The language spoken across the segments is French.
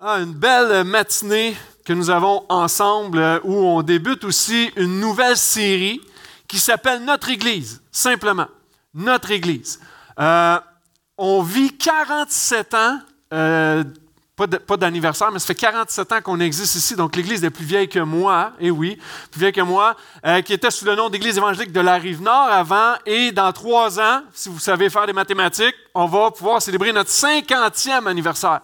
Ah, une belle matinée que nous avons ensemble euh, où on débute aussi une nouvelle série qui s'appelle Notre Église, simplement. Notre Église. Euh, on vit 47 ans, euh, pas d'anniversaire, mais ça fait 47 ans qu'on existe ici, donc l'Église est plus vieille que moi, et oui, plus vieille que moi, qui était sous le nom d'Église évangélique de la Rive-Nord avant, et dans trois ans, si vous savez faire des mathématiques, on va pouvoir célébrer notre 50e anniversaire.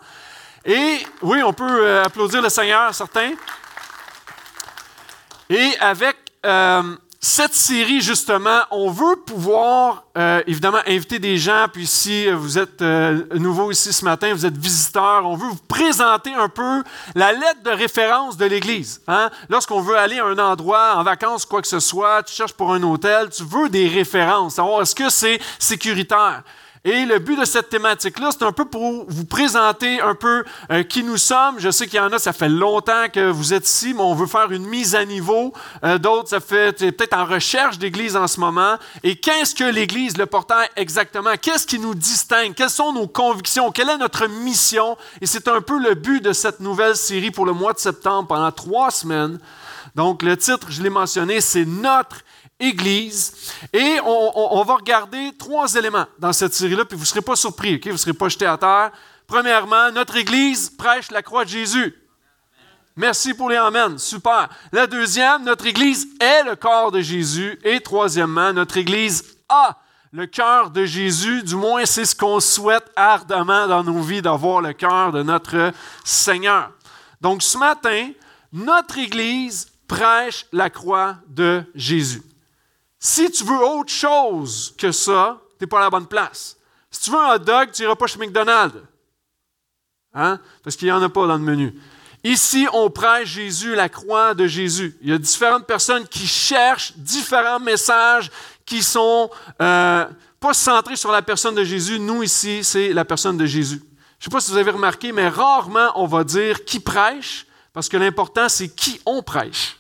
Et oui, on peut euh, applaudir le Seigneur, certains. Et avec euh, cette série, justement, on veut pouvoir, euh, évidemment, inviter des gens. Puis si vous êtes nouveau ici ce matin, vous êtes visiteur, on veut vous présenter un peu la lettre de référence de l'Église. Hein? Lorsqu'on veut aller à un endroit, en vacances, quoi que ce soit, tu cherches pour un hôtel, tu veux des références, savoir est-ce que c'est sécuritaire. Et le but de cette thématique-là, c'est un peu pour vous présenter un peu euh, qui nous sommes. Je sais qu'il y en a, ça fait longtemps que vous êtes ici, mais on veut faire une mise à niveau. Euh, d'autres, ça fait peut-être en recherche d'église en ce moment. Et qu'est-ce que l'Église, le portail exactement? Qu'est-ce qui nous distingue? Quelles sont nos convictions? Quelle est notre mission? Et c'est un peu le but de cette nouvelle série pour le mois de septembre pendant trois semaines. Donc, le titre, je l'ai mentionné, c'est Notre Église. Et on, va regarder trois éléments dans cette série-là, puis vous ne serez pas surpris, vous ne serez pas jetés à terre. Premièrement, notre Église prêche la croix de Jésus. Merci pour les Amen. Super. La deuxième, notre Église est le corps de Jésus. Et troisièmement, notre Église a le cœur de Jésus. Du moins, c'est ce qu'on souhaite ardemment dans nos vies, d'avoir le cœur de notre Seigneur. Donc, ce matin, notre Église prêche la croix de Jésus. Si tu veux autre chose que ça, tu n'es pas à la bonne place. Si tu veux un hot dog, tu n'iras pas chez McDonald's. Hein? Parce qu'il n'y en a pas dans le menu. Ici, on prêche Jésus, la croix de Jésus. Il y a différentes personnes qui cherchent différents messages qui sont euh, pas centrés sur la personne de Jésus. Nous, ici, c'est la personne de Jésus. Je ne sais pas si vous avez remarqué, mais rarement on va dire qui prêche, parce que l'important, c'est qui on prêche.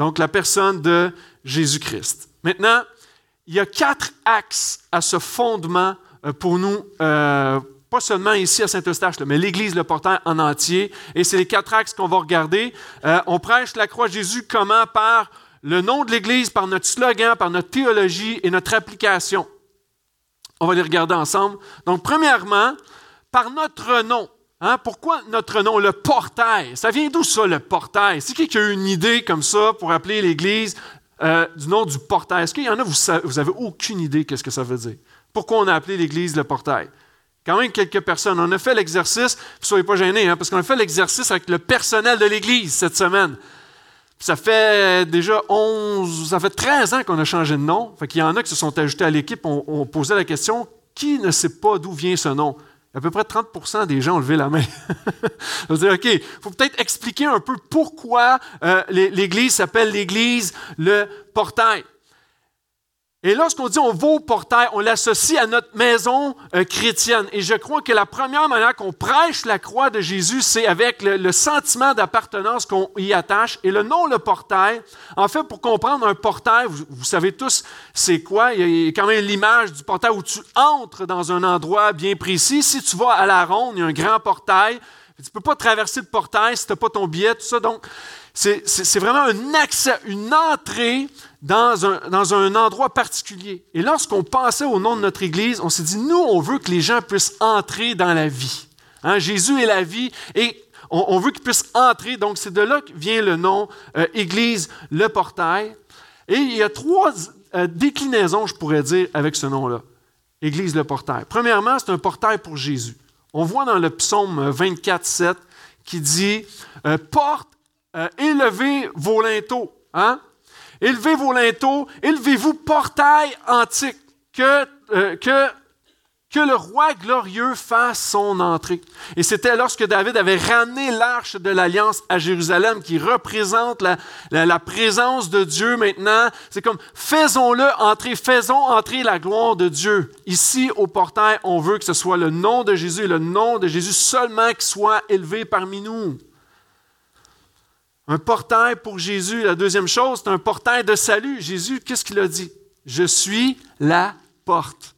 Donc, la personne de Jésus-Christ. Maintenant, il y a quatre axes à ce fondement euh, pour nous, euh, pas seulement ici à Saint-Eustache, mais l'Église, le portail en entier. Et c'est les quatre axes qu'on va regarder. Euh, on prêche la croix Jésus comment? Par le nom de l'Église, par notre slogan, par notre théologie et notre application. On va les regarder ensemble. Donc, premièrement, par notre nom. Hein, pourquoi notre nom, le portail? Ça vient d'où ça, le portail? Si quelqu'un a une idée comme ça pour appeler l'Église euh, du nom du portail. Est-ce qu'il y en a, vous, vous avez aucune idée qu'est-ce que ça veut dire? Pourquoi on a appelé l'Église le portail? Quand même quelques personnes. On a fait l'exercice, ne soyez pas gênés, hein, parce qu'on a fait l'exercice avec le personnel de l'Église cette semaine. ça fait déjà 11, ça fait 13 ans qu'on a changé de nom. Fait qu'il y en a qui se sont ajoutés à l'équipe. On, on posait la question, qui ne sait pas d'où vient ce nom? À peu près 30% des gens ont levé la main. Je dire, OK, il faut peut-être expliquer un peu pourquoi euh, l'Église s'appelle l'Église le portail. Et lorsqu'on dit on va au portail, on l'associe à notre maison euh, chrétienne. Et je crois que la première manière qu'on prêche la croix de Jésus, c'est avec le, sentiment d'appartenance qu'on y attache. Et le nom, le portail, en fait, pour comprendre un portail, vous, savez tous c'est quoi. Il y, a, quand même l'image du portail où tu entres dans un endroit bien précis. Si tu vas à la ronde, il y a un grand portail. Tu ne peux pas traverser le portail si tu n'as pas ton billet, tout ça. Donc, c'est vraiment un accès, une entrée dans un, endroit particulier. Et lorsqu'on pensait au nom de notre Église, on s'est dit, nous, on veut que les gens puissent entrer dans la vie. Hein, Jésus est la vie et on, veut qu'ils puissent entrer. Donc, c'est de là que vient le nom euh, Église, le portail. Et il y a trois euh, déclinaisons, je pourrais dire, avec ce nom-là. Église, le portail. Premièrement, c'est un portail pour Jésus. On voit dans le psaume 24, 7 qui dit euh, Porte, élevez vos linteaux. Hein? Élevez vos linteaux, élevez-vous portail antique, que, euh, que, que le roi glorieux fasse son entrée. Et c'était lorsque David avait ramené l'arche de l'alliance à Jérusalem, qui représente la, la, présence de Dieu maintenant. C'est comme, faisons-le entrer, faisons entrer la gloire de Dieu. Ici, au portail, on veut que ce soit le nom de Jésus, le nom de Jésus seulement qui soit élevé parmi nous. Un portail pour Jésus. La deuxième chose, c'est un portail de salut. Jésus, qu'est-ce qu'il a dit? Je suis la porte.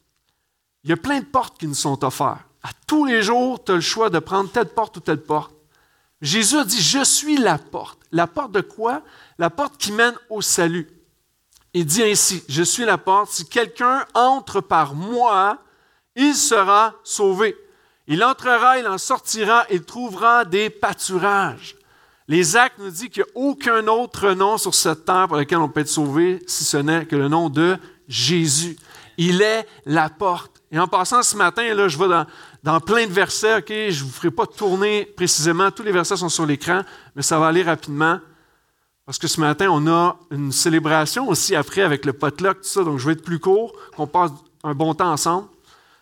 Il y a plein de portes qui nous sont offertes. À tous les jours, tu as le choix de prendre telle porte ou telle porte. Jésus a dit, je suis la porte. La porte de quoi? La porte qui mène au salut. Il dit ainsi, je suis la porte, si quelqu'un entre par moi, il sera sauvé. Il entrera, il en sortira, il trouvera des pâturages. Les actes nous disent qu'il n'y a aucun autre nom sur cette terre par lequel on peut être sauvé, si ce n'est que le nom de Jésus. Il est la porte. Et en passant ce matin, là, je vais dans, plein de versets, ok, je ne vous ferai pas tourner précisément, tous les versets sont sur l'écran, mais ça va aller rapidement. Parce que ce matin, on a une célébration aussi après avec le potluck, tout ça, donc je vais être plus court, qu'on passe un bon temps ensemble.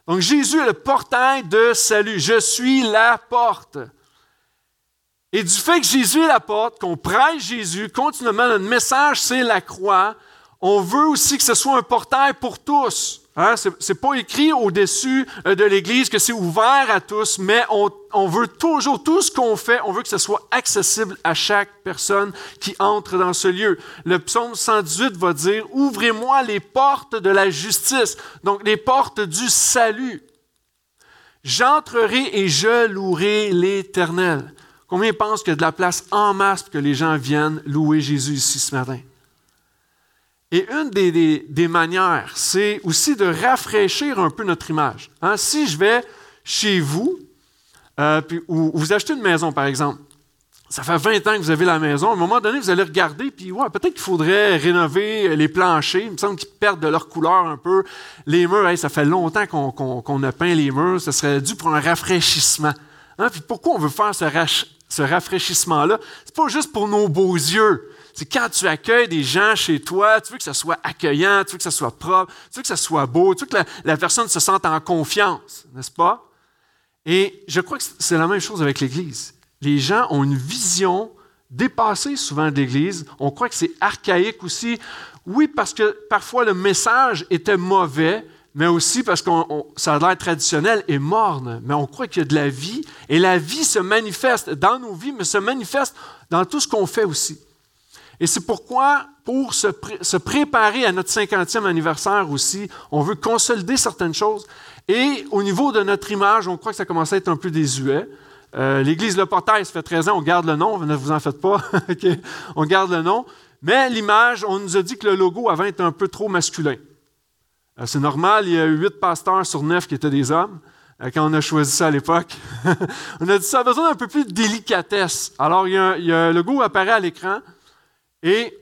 Donc Jésus est le portail de salut. Je suis la porte. Et du fait que Jésus est la porte, qu'on prêche Jésus, continuellement, notre message, c'est la croix, on veut aussi que ce soit un portail pour tous. Hein, ce n'est pas écrit au-dessus euh, de l'Église que c'est ouvert à tous, mais on, on veut toujours, tout ce qu'on fait, on veut que ce soit accessible à chaque personne qui entre dans ce lieu. Le psaume 118 va dire, Ouvrez-moi les portes de la justice, donc les portes du salut. J'entrerai et je louerai l'Éternel. Combien pensent qu'il y a de la place en masse pour que les gens viennent louer Jésus ici ce matin? Et une des, manières, c'est aussi de rafraîchir un peu notre image. Hein, si je vais chez vous, euh, ou, vous achetez une maison, par exemple, ça fait 20 ans que vous avez la maison. À un moment donné, vous allez regarder, puis peut-être qu'il faudrait rénover les planchers. Il me semble qu'ils perdent de leur couleur un peu. Les murs, ça fait longtemps qu'on a peint les murs. Ça serait dû pour un rafraîchissement. Hein, puis pourquoi on veut faire ce, ce rafraîchissement-là? C'est pas juste pour nos beaux yeux. C'est quand tu accueilles des gens chez toi, tu veux que ça soit accueillant, tu veux que ça soit propre, tu veux que ça soit beau, tu veux que la, personne se sente en confiance, n'est-ce pas? Et je crois que c'est la même chose avec l'Église. Les gens ont une vision dépassée souvent de l'Église. On croit que c'est archaïque aussi. Oui, parce que parfois le message était mauvais, mais aussi parce que ça a l'air traditionnel et morne. Mais on croit qu'il y a de la vie et la vie se manifeste dans nos vies, mais se manifeste dans tout ce qu'on fait aussi. Et c'est pourquoi, pour se, préparer à notre 50e anniversaire aussi, on veut consolider certaines choses. Et au niveau de notre image, on croit que ça commence à être un peu désuet. Euh, L'Église Le Portail, ça fait 13 ans, on garde le nom, ne vous en faites pas, on garde le nom. Mais l'image, on nous a dit que le logo avant était un peu trop masculin. Euh, c'est normal, il y a huit pasteurs sur neuf qui étaient des hommes euh, quand on a choisi ça à l'époque. on a dit ça a besoin d'un peu plus de délicatesse. Alors, il y a, le logo apparaît à l'écran. Et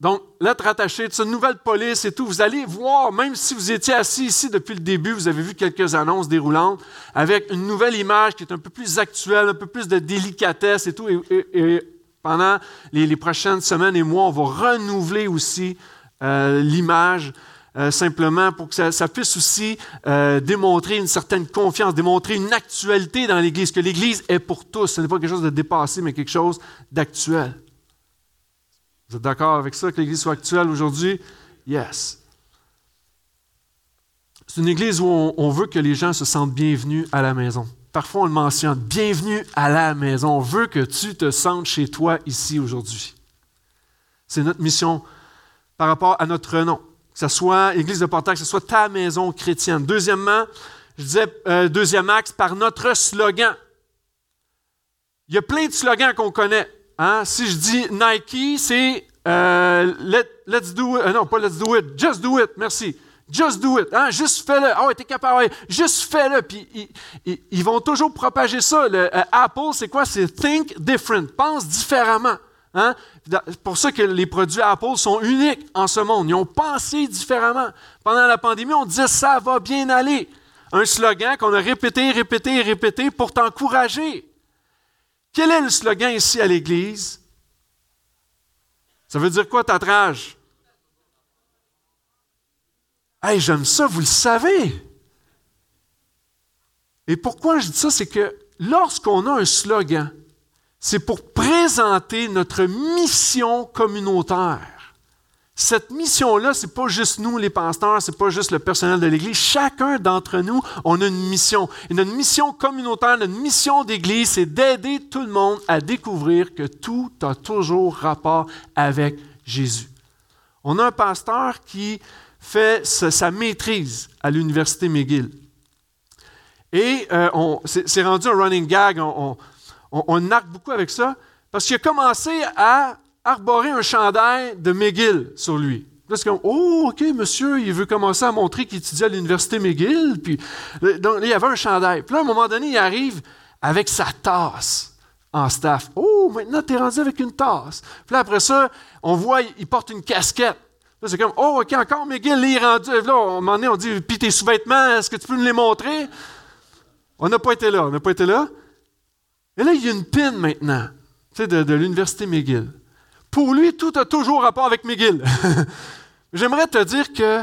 donc, lettre attachée de cette nouvelle police et tout, vous allez voir, même si vous étiez assis ici depuis le début, vous avez vu quelques annonces déroulantes avec une nouvelle image qui est un peu plus actuelle, un peu plus de délicatesse et tout. Et, pendant les, prochaines semaines et mois, on va renouveler aussi euh, l'image. Euh, simplement pour que ça, puisse aussi euh, démontrer une certaine confiance, démontrer une actualité dans l'Église, que l'Église est pour tous. Ce n'est pas quelque chose de dépassé, mais quelque chose d'actuel. Vous êtes d'accord avec ça, que l'Église soit actuelle aujourd'hui? Yes. C'est une Église où on, veut que les gens se sentent bienvenus à la maison. Parfois, on le mentionne, bienvenue à la maison. On veut que tu te sentes chez toi ici aujourd'hui. C'est notre mission par rapport à notre nom. Que ce soit Église de Portail, que ce soit ta maison chrétienne. Deuxièmement, je disais, euh, deuxième axe, par notre slogan. Il y a plein de slogans qu'on connaît. Hein? Si je dis Nike, c'est euh, let's do it. Euh, non, pas let's do it. Just do it. Merci. Just do it. Hein? Juste fais-le. Ah oh, t'es capable. Juste fais-le. Puis ils, vont toujours propager ça. Le, Apple, c'est quoi? C'est think different. Pense différemment. Hein? C'est pour ça que les produits Apple sont uniques en ce monde. Ils ont pensé différemment. Pendant la pandémie, on disait ça va bien aller. Un slogan qu'on a répété, répété répété pour t'encourager. Quel est le slogan ici à l'Église? Ça veut dire quoi, tatrage? Hey, j'aime ça, vous le savez. Et pourquoi je dis ça? C'est que lorsqu'on a un slogan, c'est pour présenter notre mission communautaire. Cette mission-là, ce n'est pas juste nous, les pasteurs, ce n'est pas juste le personnel de l'Église. Chacun d'entre nous, on a une mission. Et notre mission communautaire, notre mission d'Église, c'est d'aider tout le monde à découvrir que tout a toujours rapport avec Jésus. On a un pasteur qui fait sa maîtrise à l'Université McGill. Et euh, c'est rendu un running gag, on, arque beaucoup avec ça, parce qu'il a commencé à arborer un chandail de McGill sur lui. Là, c'est comme, oh, OK, monsieur, il veut commencer à montrer qu'il étudie à l'université McGill. Puis, donc, il y avait un chandail. Puis là, à un moment donné, il arrive avec sa tasse en staff. Oh, maintenant, tu es rendu avec une tasse. Puis là, après ça, on voit, il porte une casquette. Là, c'est comme, oh, OK, encore McGill, il est rendu. Là, à un moment donné, on dit, puis tes sous-vêtements, est-ce que tu peux nous les montrer? On n'a pas été là, on n'a pas été là. Et là, il y a une pin maintenant, tu sais, de, l'université McGill. Pour lui, tout a toujours rapport avec McGill. J'aimerais te dire que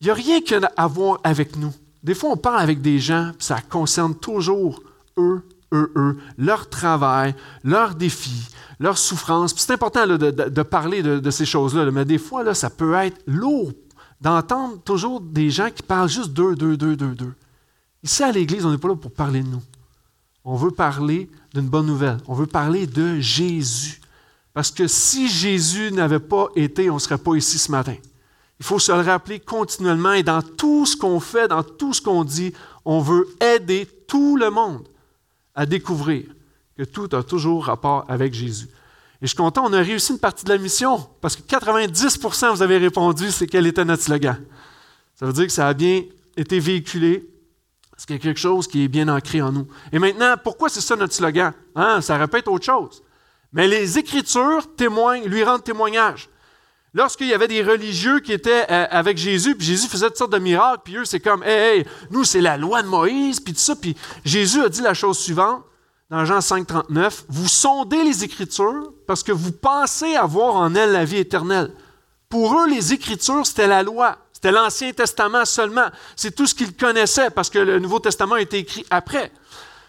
il n'y a rien à voir avec nous. Des fois, on parle avec des gens, puis ça concerne toujours eux, eux, eux, leur travail, leurs défis, leurs souffrances. C'est important de, parler de, ces choses-là, mais des fois, ça peut être lourd d'entendre toujours des gens qui parlent juste d'eux, d'eux, d'eux, d'eux, d'eux. Ici, à l'Église, on n'est pas là pour parler de nous. On veut parler d'une bonne nouvelle. On veut parler de Jésus. Parce que si Jésus n'avait pas été, on ne serait pas ici ce matin. Il faut se le rappeler continuellement et dans tout ce qu'on fait, dans tout ce qu'on dit, on veut aider tout le monde à découvrir que tout a toujours rapport avec Jésus. Et je suis content, on a réussi une partie de la mission parce que 90% vous avez répondu, c'est quel était notre slogan. Ça veut dire que ça a bien été véhiculé. C'est quelque chose qui est bien ancré en nous. Et maintenant, pourquoi c'est ça notre slogan? Hein, ça répète autre chose. Mais les Écritures témoignent, lui rendent témoignage. Lorsqu'il y avait des religieux qui étaient euh, avec Jésus, puis Jésus faisait toutes sortes de miracles, puis eux, c'est comme, hey, nous, c'est la loi de Moïse, puis tout ça. Jésus a dit la chose suivante, dans Jean 5, 39, Vous sondez les Écritures parce que vous pensez avoir en elles la vie éternelle. Pour eux, les Écritures, c'était la loi. C'était l'Ancien Testament seulement. C'est tout ce qu'ils connaissaient parce que le Nouveau Testament a été écrit après.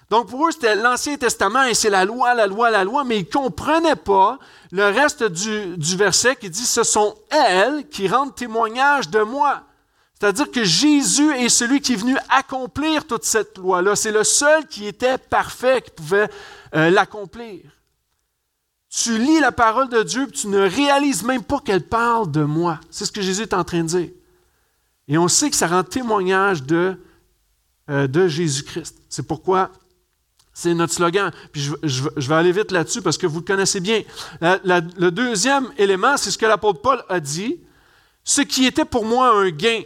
Donc pour eux, c'était l'Ancien Testament et c'est la loi, la loi, la loi, mais ils ne comprenaient pas le reste du, verset qui dit, ce sont elles qui rendent témoignage de moi. C'est-à-dire que Jésus est celui qui est venu accomplir toute cette loi-là. C'est le seul qui était parfait, qui pouvait euh, l'accomplir. Tu lis la parole de Dieu, tu ne réalises même pas qu'elle parle de moi. C'est ce que Jésus est en train de dire. Et on sait que ça rend témoignage de, euh, de Jésus-Christ. C'est pourquoi c'est notre slogan. Puis je, vais aller vite là-dessus parce que vous le connaissez bien. le deuxième élément, c'est ce que l'apôtre Paul a dit. Ce qui était pour moi un gain,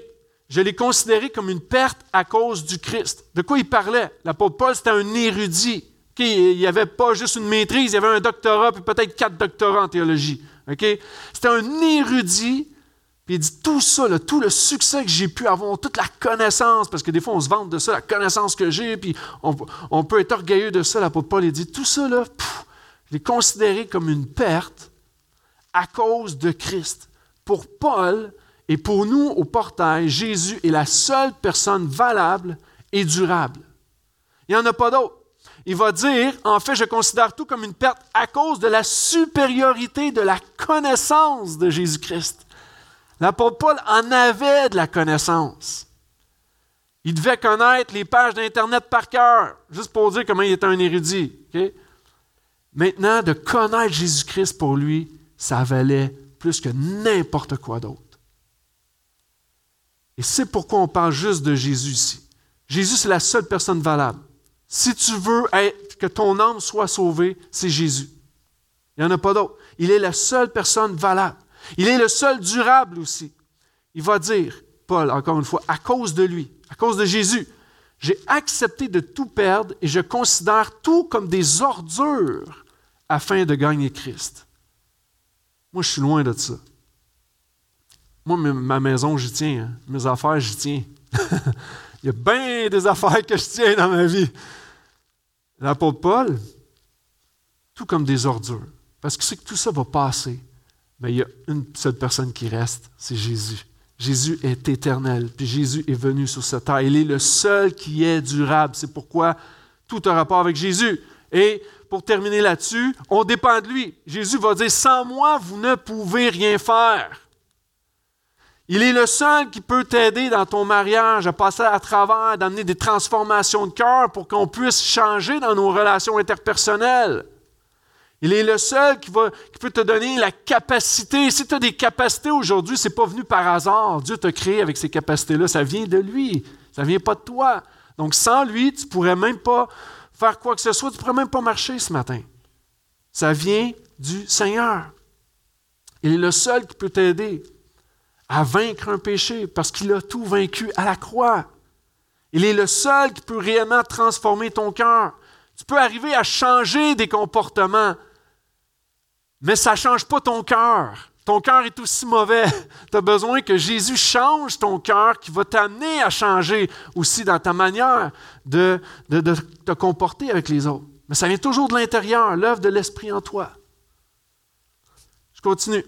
je l'ai considéré comme une perte à cause du Christ. De quoi il parlait? L'apôtre Paul, c'était un érudit. il n'y avait pas juste une maîtrise, il y avait un doctorat, puis peut-être quatre doctorats en théologie. C'était un érudit il dit tout ça, tout le succès que j'ai pu avoir, toute la connaissance, parce que des fois on se vante de ça, la connaissance que j'ai, puis on, peut être orgueilleux de ça. L'apôtre Paul il dit tout ça, là, je l'ai considéré comme une perte à cause de Christ. Pour Paul et pour nous au portail, Jésus est la seule personne valable et durable. Il n'y en a pas d'autre. Il va dire, en fait, je considère tout comme une perte à cause de la supériorité de la connaissance de Jésus-Christ. L'apôtre Paul en avait de la connaissance. Il devait connaître les pages d'Internet par cœur, juste pour dire comment il était un érudit. Maintenant, de connaître Jésus-Christ pour lui, ça valait plus que n'importe quoi d'autre. Et c'est pourquoi on parle juste de Jésus ici. Jésus, c'est la seule personne valable. Si tu veux que ton âme soit sauvée, c'est Jésus. Il n'y en a pas d'autre. Il est la seule personne valable. Il est le seul durable aussi. Il va dire, Paul, encore une fois, à cause de lui, à cause de Jésus, j'ai accepté de tout perdre et je considère tout comme des ordures afin de gagner Christ. Moi, je suis loin de ça. Moi, ma maison, j'y tiens. Hein. Mes affaires, j'y tiens. Il y a bien des affaires que je tiens dans ma vie. L'apôtre Paul, tout comme des ordures. Parce que c'est que tout ça va passer mais il y a une seule personne qui reste, c'est Jésus. Jésus est éternel, puis Jésus est venu sur cette terre. Il est le seul qui est durable. C'est pourquoi tout a rapport avec Jésus. Et pour terminer là-dessus, on dépend de lui. Jésus va dire, sans moi, vous ne pouvez rien faire. Il est le seul qui peut t'aider dans ton mariage à passer à travers, d'amener des transformations de cœur pour qu'on puisse changer dans nos relations interpersonnelles. Il est le seul qui, peut te donner la capacité. Si tu as des capacités aujourd'hui, ce n'est pas venu par hasard. Dieu t'a créé avec ces capacités-là. Ça vient de lui. Ça ne vient pas de toi. Donc sans lui, tu ne pourrais même pas faire quoi que ce soit, tu ne pourrais même pas marcher ce matin. Ça vient du Seigneur. Il est le seul qui peut t'aider à vaincre un péché parce qu'il a tout vaincu à la croix. Il est le seul qui peut réellement transformer ton cœur. Tu peux arriver à changer des comportements, mais ça ne change pas ton cœur. Ton cœur est aussi mauvais. Tu as besoin que Jésus change ton cœur, qui va t'amener à changer aussi dans ta manière de, te comporter avec les autres. Mais ça vient toujours de l'intérieur, l'œuvre de l'Esprit en toi. Je continue.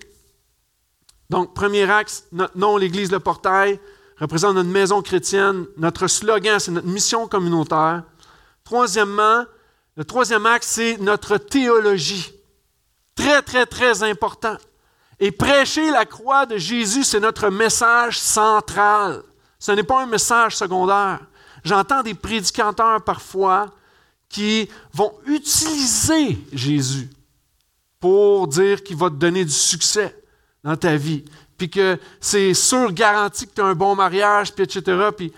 Donc, premier axe, notre nom, l'Église Le Portail, représente notre maison chrétienne. Notre slogan, c'est notre mission communautaire. Troisièmement, le troisième axe, c'est notre théologie. Très, très, très important. Et prêcher la croix de Jésus, c'est notre message central. Ce n'est pas un message secondaire. J'entends des prédicateurs parfois qui vont utiliser Jésus pour dire qu'il va te donner du succès dans ta vie, puis que c'est sûr, garanti que tu as un bon mariage, puis etc. Puis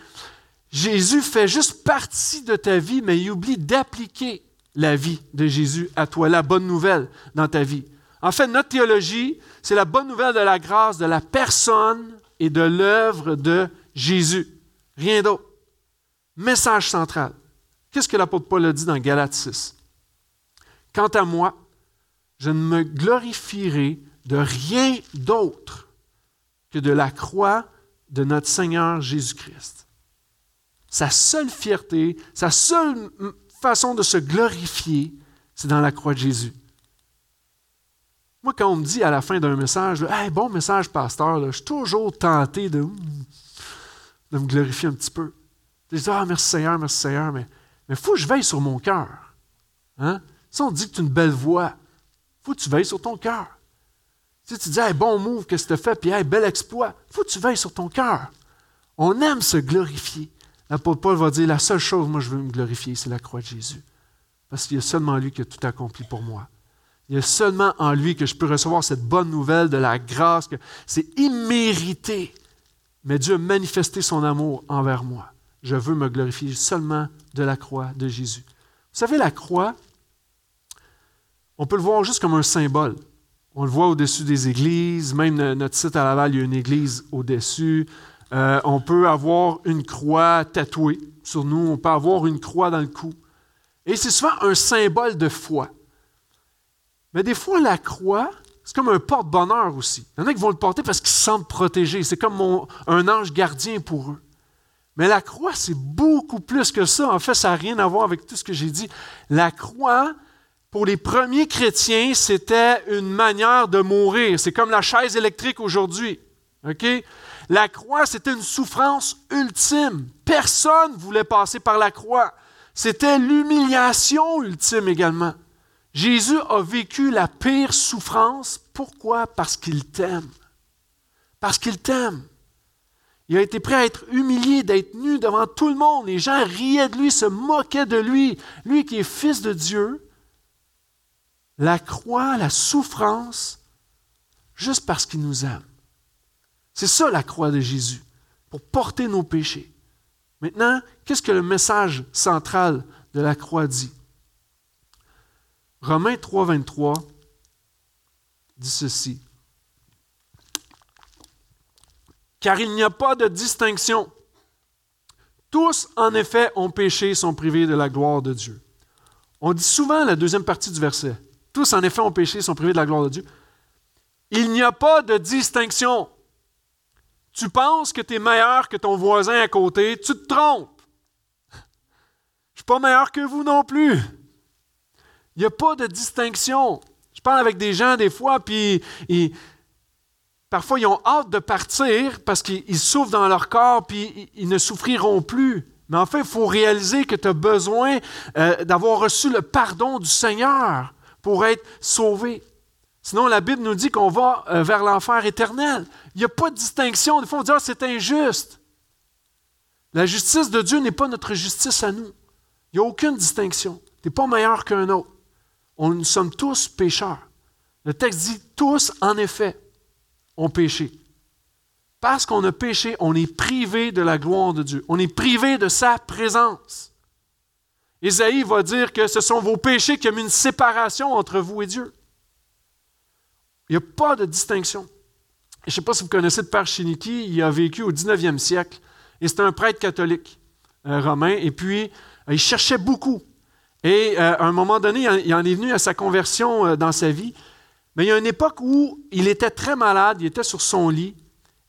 Jésus fait juste partie de ta vie, mais il oublie d'appliquer la vie de Jésus à toi, la bonne nouvelle dans ta vie. En fait, notre théologie, c'est la bonne nouvelle de la grâce, de la personne et de l'œuvre de Jésus. Rien d'autre. Message central. Qu'est-ce que l'apôtre Paul a dit dans Galates 6? Quant à moi, je ne me glorifierai de rien d'autre que de la croix de notre Seigneur Jésus-Christ. Sa seule fierté, sa seule façon de se glorifier, c'est dans la croix de Jésus. Moi, quand on me dit à la fin d'un message, bon message, pasteur, je suis toujours tenté de, de me glorifier un petit peu. Je dis, ah, merci Seigneur, merci Seigneur, mais il faut que je veille sur mon cœur. Hein? Si on dit que tu as une belle voix, faut que tu veilles sur ton cœur. Si tu dis, bon move, qu'est-ce que tu as fait, puis hey, bel exploit, faut que tu veilles sur ton cœur. On aime se glorifier. L'apôtre Paul va dire, la seule chose, moi, je veux me glorifier, c'est la croix de Jésus. Parce qu'il y a seulement lui qui a tout accompli pour moi. Il y a seulement en lui que je peux recevoir cette bonne nouvelle de la grâce, que c'est immérité. Mais Dieu a manifesté son amour envers moi. Je veux me glorifier seulement de la croix de Jésus. Vous savez, la croix, on peut le voir juste comme un symbole. On le voit au-dessus des églises, même notre site à Laval, il y a une église au-dessus. Euh, on peut avoir une croix tatouée sur nous, on peut avoir une croix dans le cou. Et c'est souvent un symbole de foi. Mais des fois, la croix, c'est comme un porte-bonheur aussi. Il y en a qui vont le porter parce qu'ils se sentent protégés. C'est comme un ange gardien pour eux. Mais la croix, c'est beaucoup plus que ça. En fait, ça n'a rien à voir avec tout ce que j'ai dit. La croix, pour les premiers chrétiens, c'était une manière de mourir. C'est comme la chaise électrique aujourd'hui. La croix, c'était une souffrance ultime. Personne ne voulait passer par la croix. C'était l'humiliation ultime également. Jésus a vécu la pire souffrance. Pourquoi? Parce qu'il t'aime. Parce qu'il t'aime. Il a été prêt à être humilié, d'être nu devant tout le monde. Les gens riaient de lui, se moquaient de lui. Lui qui est fils de Dieu. La croix, la souffrance, juste parce qu'il nous aime. C'est ça la croix de Jésus, pour porter nos péchés. Maintenant, qu'est-ce que le message central de la croix dit? Romains 3, 23 dit ceci. Car il n'y a pas de distinction. Tous, en effet, ont péché et sont privés de la gloire de Dieu. On dit souvent la deuxième partie du verset. Tous, en effet, ont péché et sont privés de la gloire de Dieu. Il n'y a pas de distinction. Tu penses que tu es meilleur que ton voisin à côté, tu te trompes. Je ne suis pas meilleur que vous non plus. Il n'y a pas de distinction. Je parle avec des gens des fois, puis parfois ils ont hâte de partir parce qu'ils souffrent dans leur corps, puis ils ne souffriront plus. Mais en fait, il faut réaliser que tu as besoin euh, d'avoir reçu le pardon du Seigneur pour être sauvé. Sinon, la Bible nous dit qu'on va euh, vers l'enfer éternel. Il n'y a pas de distinction. Des fois, on dit ah, c'est injuste. La justice de Dieu n'est pas notre justice à nous. Il n'y a aucune distinction. Tu n'es pas meilleur qu'un autre on, nous sommes tous pécheurs. Le texte dit tous, en effet, ont péché. Parce qu'on a péché, on est privé de la gloire de Dieu. On est privé de sa présence. Isaïe va dire que ce sont vos péchés qui ont une séparation entre vous et Dieu. Il n'y a pas de distinction. Je ne sais pas si vous connaissez le père Chiniki, il a vécu au 19e siècle et c'était un prêtre catholique euh, romain. Et puis, euh, il cherchait beaucoup. Et euh, à un moment donné, il en est venu à sa conversion dans sa vie. Mais il y a une époque où il était très malade, il était sur son lit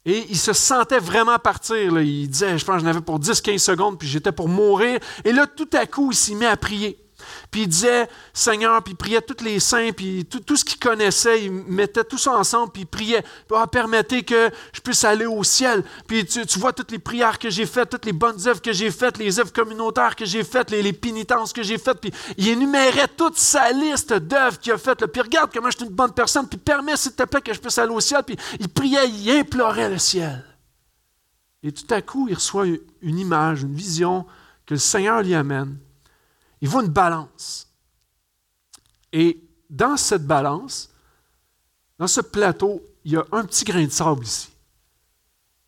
et il se sentait vraiment partir. Il disait, je pense j'en avais pour 10-15 secondes, puis j'étais pour mourir. Et là, tout à coup, il s'y met à prier. Puis il disait Seigneur, puis il priait tous les saints, puis tout, ce qu'il connaissait, il mettait tout ça ensemble, puis il priait. Ah, permettez que je puisse aller au ciel. Puis tu, vois toutes les prières que j'ai faites, toutes les bonnes œuvres que j'ai faites, les œuvres communautaires que j'ai faites, les, pénitences que j'ai faites. Puis il énumérait toute sa liste d'œuvres qu'il a faites. Puis regarde comment je suis une bonne personne, puis permets s'il te plaît que je puisse aller au ciel. Puis il priait, il implorait le ciel. Et tout à coup, il reçoit une image, une vision que le Seigneur lui amène il voit une balance. Et dans cette balance, dans ce plateau, il y a un petit grain de sable ici.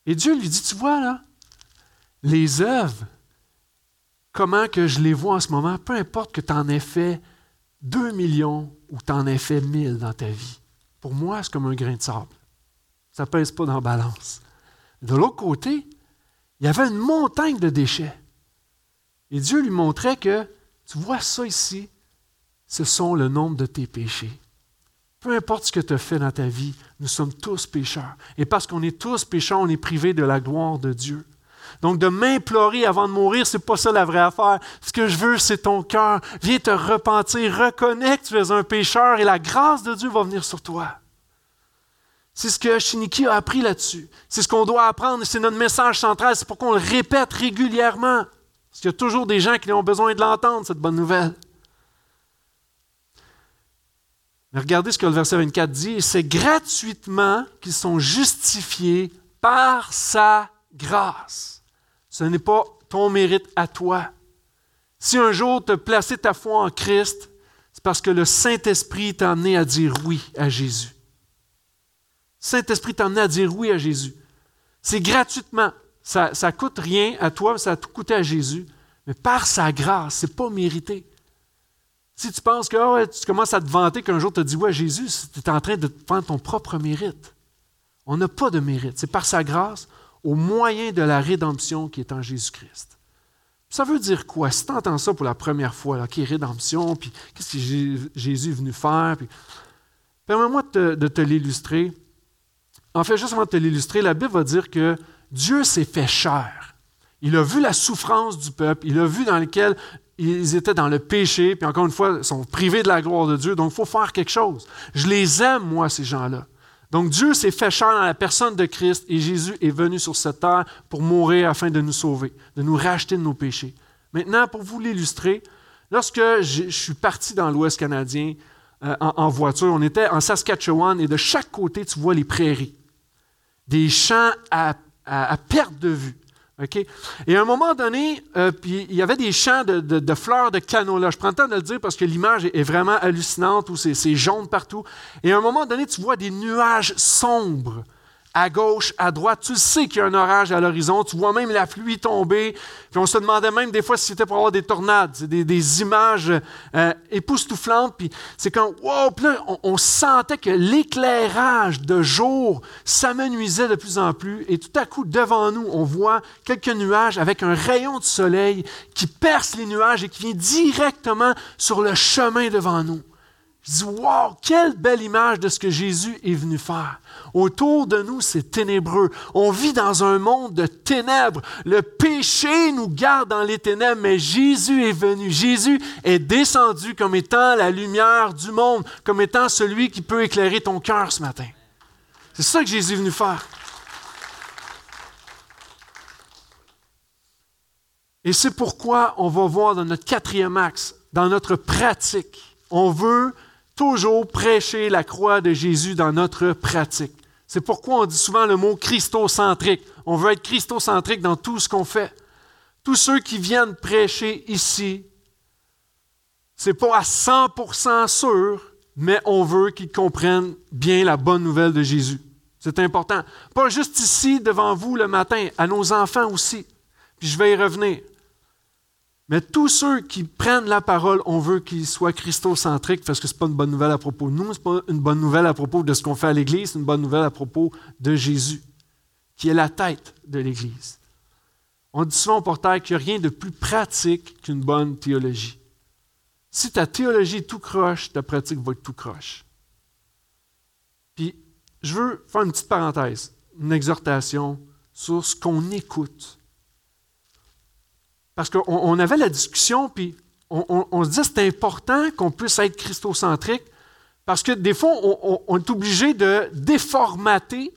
Et Dieu lui dit, tu vois là, les œuvres, comment que je les vois en ce moment, peu importe que tu en aies fait 2 millions ou tu en aies fait 1000 dans ta vie, pour moi, c'est comme un grain de sable. Ça ne pèse pas dans la balance. De l'autre côté, il y avait une montagne de déchets. Et Dieu lui montrait que tu vois ça ici? Ce sont le nombre de tes péchés. Peu importe ce que tu as fait dans ta vie, nous sommes tous pécheurs. Et parce qu'on est tous pécheurs, on est privés de la gloire de Dieu. Donc, de m'implorer avant de mourir, c'est pas ça la vraie affaire. Ce que je veux, c'est ton cœur. Viens te repentir, reconnais que tu es un pécheur et la grâce de Dieu va venir sur toi. C'est ce que Shiniki a appris là-dessus. C'est ce qu'on doit apprendre c'est notre message central. C'est pourquoi on le répète régulièrement. Parce qu'il y a toujours des gens qui ont besoin de l'entendre, cette bonne nouvelle. Mais regardez ce que le verset 24 dit. C'est gratuitement qu'ils sont justifiés par sa grâce. Ce n'est pas ton mérite à toi. Si un jour tu as placé ta foi en Christ, c'est parce que le Saint-Esprit t'a amené à dire oui à Jésus. Saint-Esprit t'a amené à dire oui à Jésus. C'est gratuitement. Ça ne coûte rien à toi, ça a coûté à Jésus. Mais par sa grâce, ce n'est pas mérité. Si tu penses que ah tu commences à te vanter qu'un jour tu as dit oui à Jésus, tu es en train de prendre ton propre mérite. On n'a pas de mérite. C'est par sa grâce, au moyen de la rédemption qui est en Jésus-Christ. Ça veut dire quoi? Si tu entends ça pour la première fois, qui est rédemption, puis qu'est-ce que Jésus est venu faire? Permets-moi te, de te l'illustrer. En fait, juste avant de te l'illustrer, la Bible va dire que Dieu s'est fait chair. Il a vu la souffrance du peuple, il a vu dans lequel ils étaient dans le péché, puis encore une fois, ils sont privés de la gloire de Dieu, donc il faut faire quelque chose. Je les aime, moi, ces gens-là. Donc Dieu s'est fait chair dans la personne de Christ et Jésus est venu sur cette terre pour mourir afin de nous sauver, de nous racheter de nos péchés. Maintenant, pour vous l'illustrer, lorsque je suis parti dans l'Ouest canadien euh, en, voiture, on était en Saskatchewan et de chaque côté, tu vois les prairies, des champs à à, perte de vue. Et à un moment donné, euh, il y avait des champs de, fleurs de canola. Je prends le temps de le dire parce que l'image est, vraiment hallucinante, où c'est jaune partout. Et à un moment donné, tu vois des nuages sombres à gauche, à droite. Tu sais qu'il y a un orage à l'horizon. Tu vois même la pluie tomber. Puis on se demandait même des fois si c'était pour avoir des tornades. Des, images euh, époustouflantes. Puis c'est quand, wow! Puis là, on, sentait que l'éclairage de jour s'amenuisait de plus en plus. Et tout à coup, devant nous, on voit quelques nuages avec un rayon de soleil qui perce les nuages et qui vient directement sur le chemin devant nous. Je dis, wow, quelle belle image de ce que Jésus est venu faire. Autour de nous, c'est ténébreux. On vit dans un monde de ténèbres. Le péché nous garde dans les ténèbres, mais Jésus est venu. Jésus est descendu comme étant la lumière du monde, comme étant celui qui peut éclairer ton cœur ce matin. C'est ça que Jésus est venu faire. Et c'est pourquoi on va voir dans notre quatrième axe, dans notre pratique, on veut toujours prêcher la croix de Jésus dans notre pratique. C'est pourquoi on dit souvent le mot christocentrique. On veut être christocentrique dans tout ce qu'on fait. Tous ceux qui viennent prêcher ici, c'est pas à 100% sûr, mais on veut qu'ils comprennent bien la bonne nouvelle de Jésus. C'est important. Pas juste ici devant vous le matin, à nos enfants aussi. Puis je vais y revenir. Mais tous ceux qui prennent la parole, on veut qu'ils soient christocentriques parce que ce n'est pas une bonne nouvelle à propos de nous, ce n'est pas une bonne nouvelle à propos de ce qu'on fait à l'Église, c'est une bonne nouvelle à propos de Jésus, qui est la tête de l'Église. On dit souvent au portail qu'il n'y a rien de plus pratique qu'une bonne théologie. Si ta théologie est tout croche, ta pratique va être tout croche. Puis, je veux faire une petite parenthèse, une exhortation sur ce qu'on écoute. Parce qu'on avait la discussion, puis on, se dit c'est important qu'on puisse être christocentrique, parce que des fois, on est obligé de déformater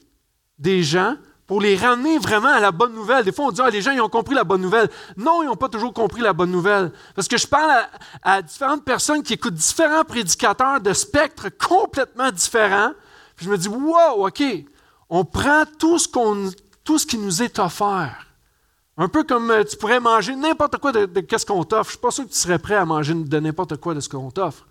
des gens pour les ramener vraiment à la bonne nouvelle. Des fois, on dit, ah, les gens, ils ont compris la bonne nouvelle. Non, ils n'ont pas toujours compris la bonne nouvelle. Parce que je parle à, différentes personnes qui écoutent différents prédicateurs de spectres complètement différents. Puis je me dis, wow, OK, on prend tout ce, qu'on, tout ce qui nous est offert. Un peu comme euh, tu pourrais manger n'importe quoi de, ce qu'on t'offre. Je ne suis pas sûr que tu serais prêt à manger de n'importe quoi de ce qu'on t'offre.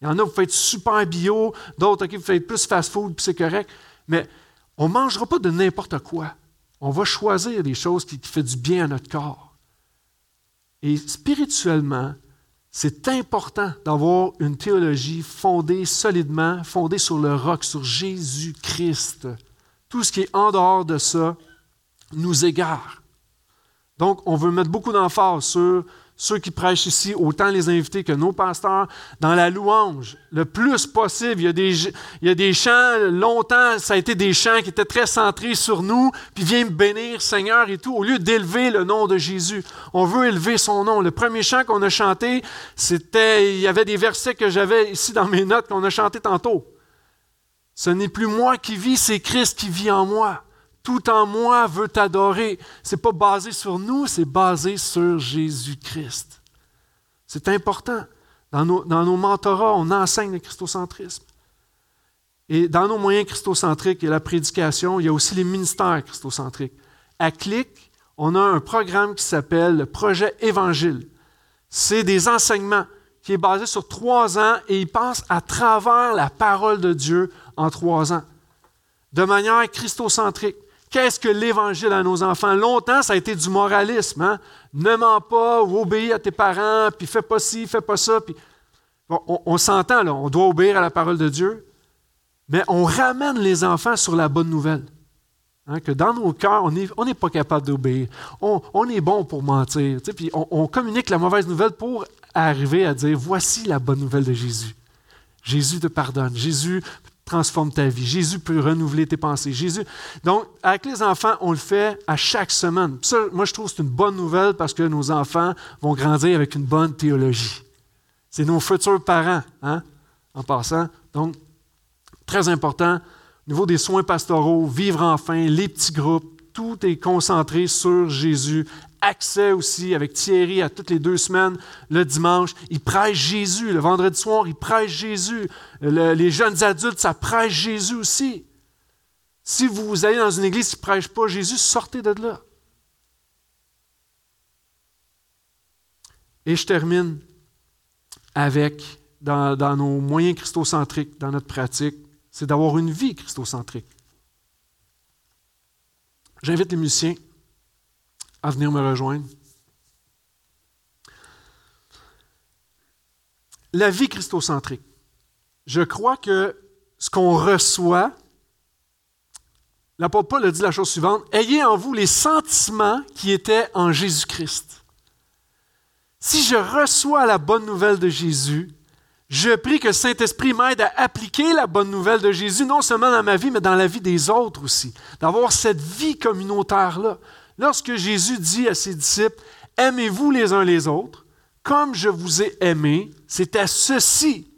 Il y en a, vous faites super bio, d'autres, OK, vous faites plus fast-food, puis c'est correct. Mais on ne mangera pas de n'importe quoi. On va choisir des choses qui, font du bien à notre corps. Et spirituellement, c'est important d'avoir une théologie fondée solidement, fondée sur le roc, sur Jésus-Christ. Tout ce qui est en dehors de ça nous égare. Donc, on veut mettre beaucoup d'emphase sur ceux qui prêchent ici, autant les invités que nos pasteurs, dans la louange, le plus possible. Il y a des, chants, longtemps, ça a été des chants qui étaient très centrés sur nous, puis viens me bénir, Seigneur, et tout, au lieu d'élever le nom de Jésus. On veut élever son nom. Le premier chant qu'on a chanté, c'était, il y avait des versets que j'avais ici dans mes notes qu'on a chanté tantôt. Ce n'est plus moi qui vis, c'est Christ qui vit en moi tout en moi veut t'adorer. Ce n'est pas basé sur nous, c'est basé sur Jésus-Christ. C'est important. Dans nos, dans nos mentorats, on enseigne le christocentrisme. Et dans nos moyens christocentriques, il y a la prédication, il y a aussi les ministères christocentriques. À CLIC, on a un programme qui s'appelle le projet Évangile. C'est des enseignements qui est basé sur trois ans et il passe à travers la parole de Dieu en trois ans, de manière christocentrique. Qu'est-ce que l'Évangile à nos enfants? Longtemps, ça a été du moralisme. Hein? Ne mens pas ou obéis à tes parents, puis fais pas ci, fais pas ça. On, s'entend, là, on doit obéir à la parole de Dieu, mais on ramène les enfants sur la bonne nouvelle. Hein? que dans nos cœurs, on n'est pas capable d'obéir. On, est bon pour mentir. Puis on, on communique la mauvaise nouvelle pour arriver à dire voici la bonne nouvelle de Jésus. Jésus te pardonne. Jésus transforme ta vie. Jésus peut renouveler tes pensées. Jésus. Donc, avec les enfants, on le fait à chaque semaine. Ça, moi, je trouve que c'est une bonne nouvelle parce que nos enfants vont grandir avec une bonne théologie. C'est nos futurs parents, hein, en passant. Donc, très important. Au niveau des soins pastoraux, vivre enfin, les petits groupes, tout est concentré sur Jésus accès aussi avec Thierry à toutes les deux semaines, le dimanche. Il prêche Jésus. Le vendredi soir, il prêche Jésus. les jeunes adultes, ça prêche Jésus aussi. Si vous allez dans une église qui ne prêche pas Jésus, sortez de là. Et je termine avec, dans, dans nos moyens christocentriques, dans notre pratique, c'est d'avoir une vie christocentrique. J'invite les musiciens à venir me rejoindre. La vie christocentrique. Je crois que ce qu'on reçoit, l'apôtre Paul a dit la chose suivante, ayez en vous les sentiments qui étaient en Jésus-Christ. Si je reçois la bonne nouvelle de Jésus, je prie que le Saint-Esprit m'aide à appliquer la bonne nouvelle de Jésus, non seulement dans ma vie, mais dans la vie des autres aussi. D'avoir cette vie communautaire-là. Lorsque Jésus dit à ses disciples, Aimez-vous les uns les autres, comme je vous ai aimé, c'est à ceci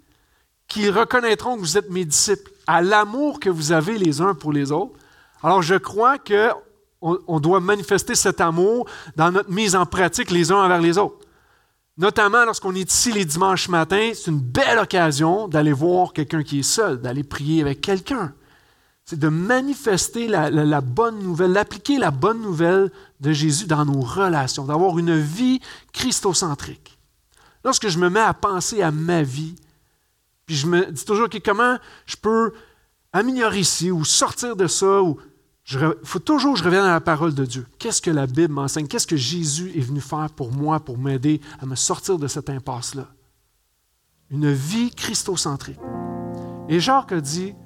qu'ils reconnaîtront que vous êtes mes disciples, à l'amour que vous avez les uns pour les autres. Alors je crois qu'on on doit manifester cet amour dans notre mise en pratique les uns envers les autres. Notamment lorsqu'on est ici les dimanches matins, c'est une belle occasion d'aller voir quelqu'un qui est seul, d'aller prier avec quelqu'un c'est de manifester la, bonne nouvelle, d'appliquer la bonne nouvelle de Jésus dans nos relations, d'avoir une vie christocentrique. Lorsque je me mets à penser à ma vie, puis je me dis toujours, comment je peux améliorer ici ou sortir de ça. Il faut toujours que je revienne à la parole de Dieu. Qu'est-ce que la Bible m'enseigne? Qu'est-ce que Jésus est venu faire pour moi, pour m'aider à me sortir de cette impasse-là? Une vie christocentrique. Et Jacques a dit,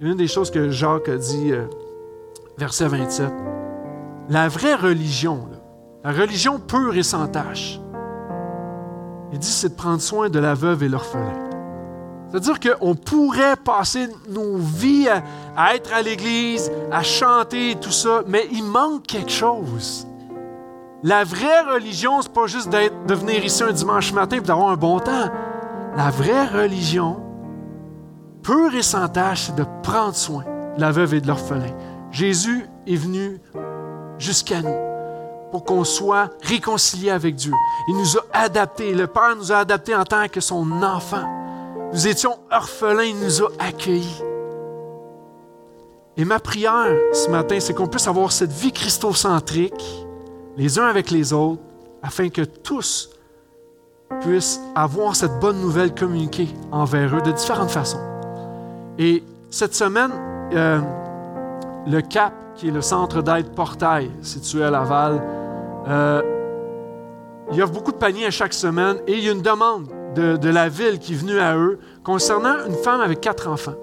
une des choses que Jacques a dit, euh, verset 27, la vraie religion, la religion pure et sans tache, il dit, c'est de prendre soin de la veuve et l'orphelin. C'est-à-dire qu'on pourrait passer nos vies à, être à l'église, à chanter et tout ça, mais il manque quelque chose. La vraie religion, c'est pas juste de venir ici un dimanche matin et d'avoir un bon temps. La vraie religion, pure et sans tâche, de prendre soin de la veuve et de l'orphelin. Jésus est venu jusqu'à nous pour qu'on soit réconciliés avec Dieu. Il nous a adaptés. Le Père nous a adaptés en tant que son enfant. Nous étions orphelins, il nous a accueillis. Et ma prière ce matin, c'est qu'on puisse avoir cette vie christocentrique, les uns avec les autres, afin que tous puissent avoir cette bonne nouvelle communiquée envers eux de différentes façons. Et cette semaine, euh, le CAP, qui est le centre d'aide Portail, situé à Laval, euh, il y a beaucoup de paniers à chaque semaine et il y a une demande de, la ville qui est venue à eux concernant une femme avec quatre enfants.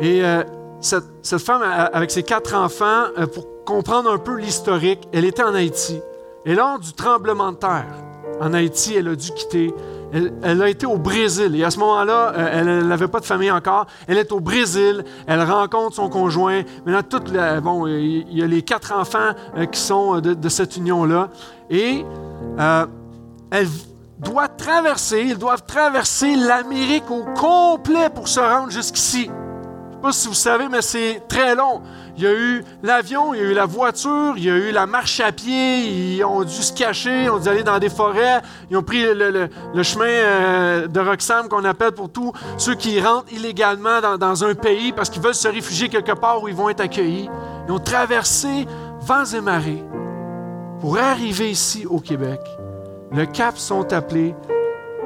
Et euh, cette, femme avec ses quatre enfants, pour comprendre un peu l'historique, elle était en Haïti. Et lors du tremblement de terre, en Haïti, elle a dû quitter. Elle, a été au Brésil. Et à ce moment-là, euh, elle n'avait pas de famille encore. Elle est au Brésil. Elle rencontre son conjoint. Maintenant, bon, il y a les quatre enfants qui sont de, cette union-là. Et elle doit traverser, ils doivent traverser l'Amérique au complet pour se rendre jusqu'ici. Je ne sais pas si vous savez, mais c'est très long. Il y a eu l'avion, il y a eu la voiture, il y a eu la marche à pied, ils ont dû se cacher, ils ont dû aller dans des forêts, ils ont pris le, chemin euh, de Roxham qu'on appelle pour tous ceux qui rentrent illégalement dans, dans un pays parce qu'ils veulent se réfugier quelque part où ils vont être accueillis. Ils ont traversé vents et marées pour arriver ici au Québec le CAP sont appelés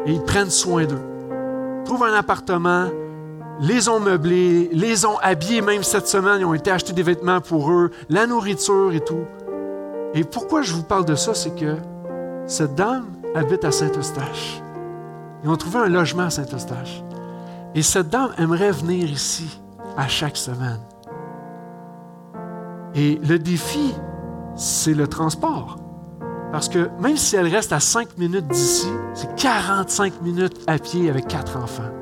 et ils prennent soin d'eux. Trouvent un appartement, les ont meublés, les ont habillés, même cette semaine, ils ont été acheter des vêtements pour eux, la nourriture et tout. Et pourquoi je vous parle de ça, c'est que cette dame habite à Saint-Eustache. Ils ont trouvé un logement à Saint-Eustache. Et cette dame aimerait venir ici à chaque semaine. Et le défi, c'est le transport. Parce que même si elle reste à 5 minutes d'ici, c'est 45 minutes à pied avec quatre enfants.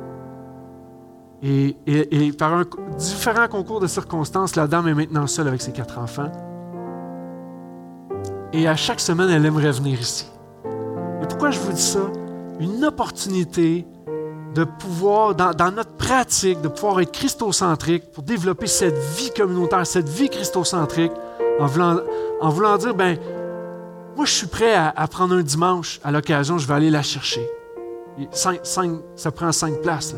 Et, par un différent concours de circonstances, la dame est maintenant seule avec ses quatre enfants. Et à chaque semaine, elle aimerait venir ici. Et pourquoi je vous dis ça? Une opportunité de pouvoir, dans, notre pratique, de pouvoir être christocentrique pour développer cette vie communautaire, cette vie christocentrique, en voulant, dire, ben, moi, je suis prêt à, prendre un dimanche à l'occasion, je vais aller la chercher. ça prend cinq places.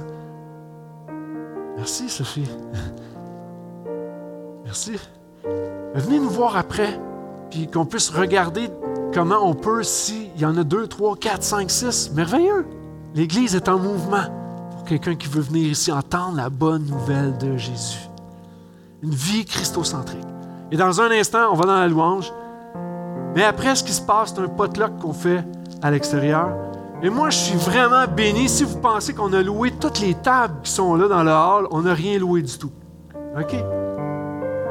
Merci, Sophie. Merci. Venez nous voir après, puis qu'on puisse regarder comment on peut, s'il y en a deux, trois, quatre, cinq, six, merveilleux. L'Église est en mouvement pour quelqu'un qui veut venir ici entendre la bonne nouvelle de Jésus. Une vie christocentrique. Et dans un instant, on va dans la louange. Mais après, ce qui se passe, c'est un potluck qu'on fait à l'extérieur. Et moi, je suis vraiment béni. Si vous pensez qu'on a loué toutes les tables qui sont là dans le hall, on n'a rien loué du tout. OK?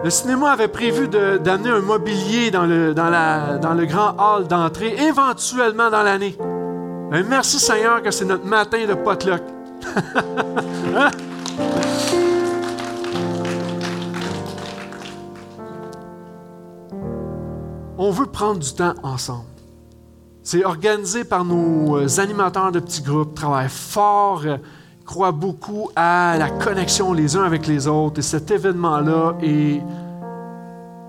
Le cinéma avait prévu d'amener un mobilier dans le, grand hall d'entrée, éventuellement dans l'année. Ben, merci Seigneur que c'est notre matin de potluck. Hein? on veut prendre du temps ensemble. C'est organisé par nos euh, animateurs de petits groupes, travaillent fort, euh, croient beaucoup à la connexion les uns avec les autres. Et cet événement-là est,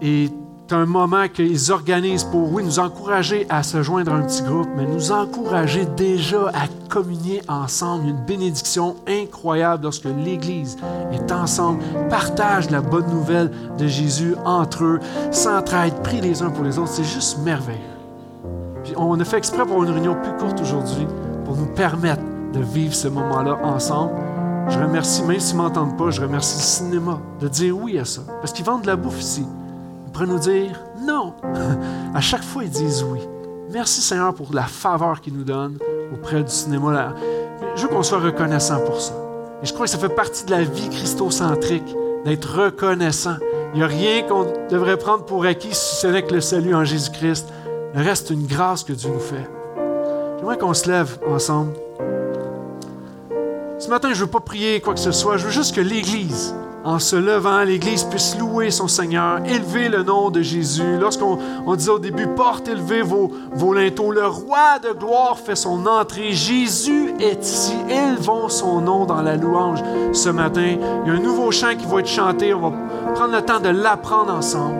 est un moment qu'ils organisent pour, oui, nous encourager à se joindre à un petit groupe, mais nous encourager déjà à communier ensemble. Une bénédiction incroyable lorsque l'Église est ensemble, partage la bonne nouvelle de Jésus entre eux, s'entraide, prie les uns pour les autres. C'est juste merveilleux. On a fait exprès pour une réunion plus courte aujourd'hui pour nous permettre de vivre ce moment-là ensemble. Je remercie, même s'ils ne m'entendent pas, je remercie le cinéma de dire oui à ça. Parce qu'ils vendent de la bouffe ici. Ils pourraient nous dire non. À chaque fois, ils disent oui. Merci Seigneur pour la faveur qu'ils nous donnent auprès du cinéma. Je veux qu'on soit reconnaissant pour ça. Et je crois que ça fait partie de la vie christocentrique, d'être reconnaissant. Il n'y a rien qu'on devrait prendre pour acquis si ce n'est que le salut en Jésus-Christ. Le reste, une grâce que Dieu nous fait. J'aimerais qu'on se lève ensemble. Ce matin, je ne veux pas prier quoi que ce soit. Je veux juste que l'Église, en se levant, l'Église puisse louer son Seigneur, élever le nom de Jésus. Lorsqu'on on disait au début, porte, élevez vos, vos linteaux, le roi de gloire fait son entrée. Jésus est ici. Élevons son nom dans la louange ce matin. Il y a un nouveau chant qui va être chanté. On va prendre le temps de l'apprendre ensemble.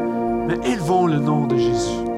Mais élevons le nom de Jésus.